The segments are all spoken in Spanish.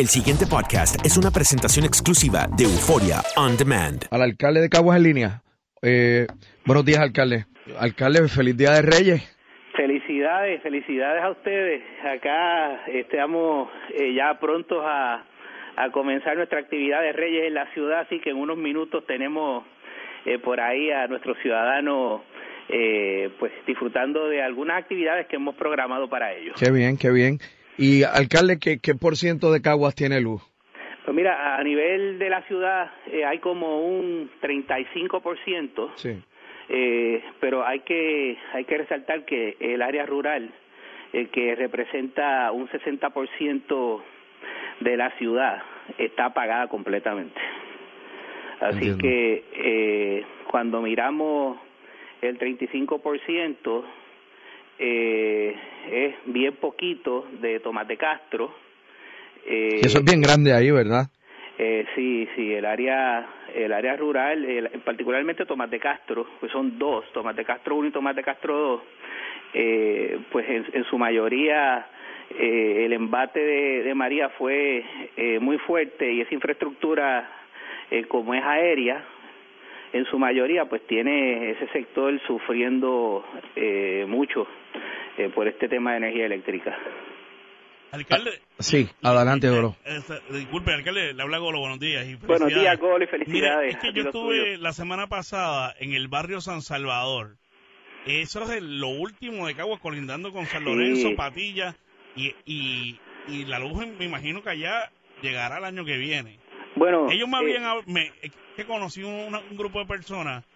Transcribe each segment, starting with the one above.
El siguiente podcast es una presentación exclusiva de Euforia On Demand. Al alcalde de Caguas en línea. Eh, buenos días, alcalde. Alcalde, feliz Día de Reyes. Felicidades, felicidades a ustedes. Acá estamos eh, ya prontos a, a comenzar nuestra actividad de Reyes en la ciudad, así que en unos minutos tenemos eh, por ahí a nuestros ciudadanos eh, pues disfrutando de algunas actividades que hemos programado para ellos. Qué bien, qué bien. Y, alcalde, ¿qué, qué por ciento de Caguas tiene luz? Pues mira, a nivel de la ciudad eh, hay como un 35%. Sí. Eh, pero hay que hay que resaltar que el área rural eh, que representa un 60% de la ciudad está apagada completamente así Entiendo. que eh, cuando miramos el 35% eh, es bien poquito de Tomate Castro eh, Y eso es bien grande ahí, ¿verdad? eh, sí, sí, el área, el área rural, el- particularmente Tomate Castro, pues son dos, Tomate Castro 1 y Tomate Castro 2, eh, pues en, en su mayoría eh, el embate de, de María fue eh, muy fuerte y esa infraestructura, eh, como es aérea, en su mayoría pues tiene ese sector sufriendo eh, mucho eh, por este tema de energía eléctrica. Alcalde. Sí, adelante, Oro. eh, disculpe, alcalde, le habla Golo, buenos días. Y Buenos días, Golo, y felicidades Mire, es que yo estuve la semana pasada en el barrio San Salvador. Eso es el- lo último de Caguas, colindando con San Sí. Lorenzo, Patilla. Y, y, y la luz, me imagino que allá llegará el año que viene. Bueno, Ellos me eh, habían, hab- me, es que conocí una- un grupo de personas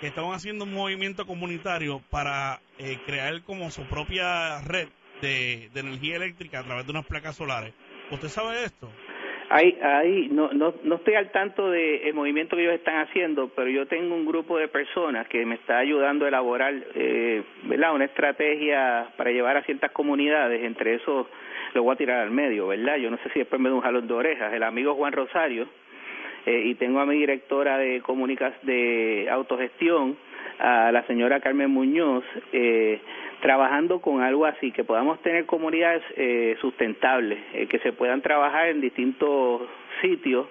que estaban haciendo un movimiento comunitario para eh, crear como su propia red de, de energía eléctrica a través de unas placas solares. ¿Usted sabe de esto? Hay, hay, no, no, no estoy al tanto del movimiento que ellos están haciendo, pero yo tengo un grupo de personas que me está ayudando a elaborar, eh, ¿verdad? Una estrategia para llevar a ciertas comunidades, entre eso lo voy a tirar al medio, ¿verdad? Yo no sé si después me da un jalón de orejas. El amigo Juan Rosario, eh, y tengo a mi directora de comunicas de autogestión, a la señora Carmen Muñoz, eh, trabajando con algo así, que podamos tener comunidades eh, sustentables, eh, que se puedan trabajar en distintos sitios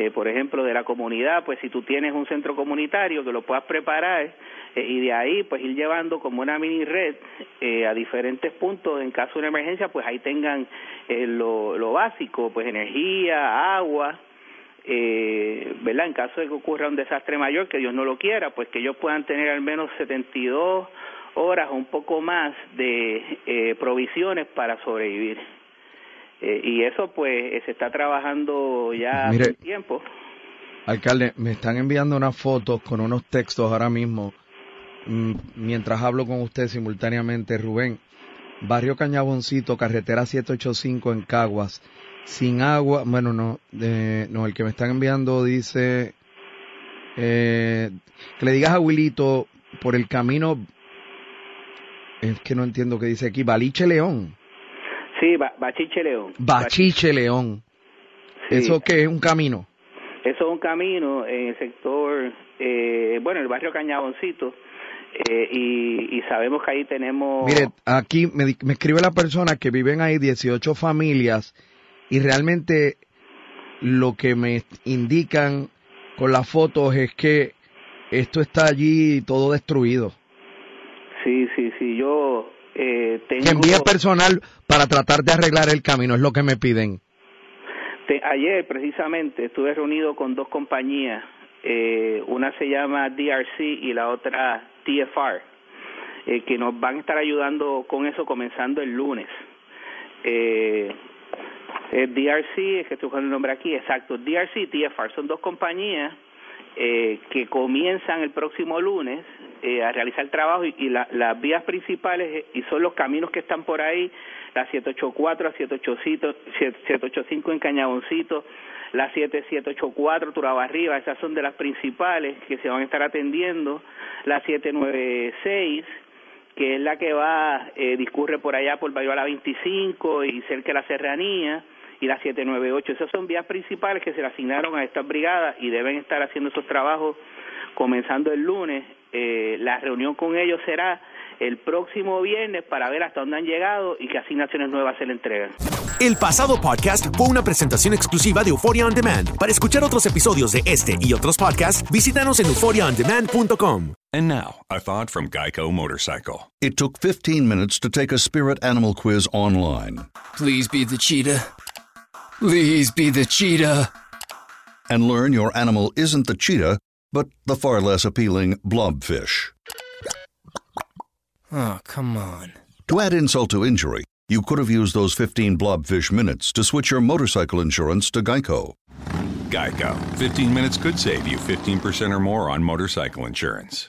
eh, por ejemplo, de la comunidad, pues si tú tienes un centro comunitario que lo puedas preparar eh, y de ahí pues ir llevando como una mini red eh, a diferentes puntos en caso de una emergencia, pues ahí tengan eh, lo, lo básico, pues energía, agua, eh, ¿verdad? En caso de que ocurra un desastre mayor, que Dios no lo quiera, pues que ellos puedan tener al menos 72 horas o un poco más de eh, provisiones para sobrevivir. Eh, y eso pues eh, se está trabajando ya Mire. hace tiempo. Alcalde, me están enviando unas fotos con unos textos ahora mismo, mm, mientras hablo con usted simultáneamente, Rubén. Barrio Cañaboncito, carretera 785 en Caguas, sin agua, bueno, no, de- no, el que me están enviando dice, eh, que le digas a Wilito por el camino, es que no entiendo qué dice aquí, Baliche León, Sí, Ba- Bachiche León. Bachiche León, Sí. ¿eso qué es un camino? Eso es un camino en el sector, eh, bueno, el barrio Cañaboncito, eh, y, y sabemos que ahí tenemos... Mire, aquí me, me escribe la persona que viven ahí 18 familias y realmente lo que me indican con las fotos es que esto está allí todo destruido. Sí, sí, sí, yo eh, tengo... Que envíe personal para tratar de arreglar el camino, es lo que me piden. te- ayer precisamente estuve reunido con dos compañías, eh, una se llama DRC y la otra TFR, eh, que nos van a estar ayudando con eso comenzando el lunes. Eh, el DRC, es que estoy buscando el nombre aquí, exacto, DRC y TFR son dos compañías eh, que comienzan el próximo lunes eh, a realizar trabajo y, la- las vías principales eh, y son los caminos que están por ahí, la 784, la 785, 785 en Cañaboncito, la 7784 Turabarriba, esas son de las principales que se van a estar atendiendo, la 796 que es la que va, eh, discurre por allá por Bayuela 25 y cerca de la Serranía, y la 798. Esas son vías principales que se le asignaron a estas brigadas y deben estar haciendo esos trabajos comenzando el lunes. Eh, la reunión con ellos será el próximo viernes para ver hasta dónde han llegado y qué asignaciones nuevas se le entregan. El pasado podcast fue una presentación exclusiva de Euphoria On Demand. Para escuchar otros episodios de este y otros podcasts, visítanos en euphoriaondemand.com. And now, a thought from Geico Motorcycle. It took 15 minutes to take a spirit animal quiz online Please be the cheetah. Please be the cheetah. and learn your animal isn't the cheetah, but the far less appealing blobfish. Oh, come on. To add insult to injury, you could have used those 15 blobfish minutes to switch your motorcycle insurance to Geico. Geico. 15 minutes could save you 15% or more on motorcycle insurance.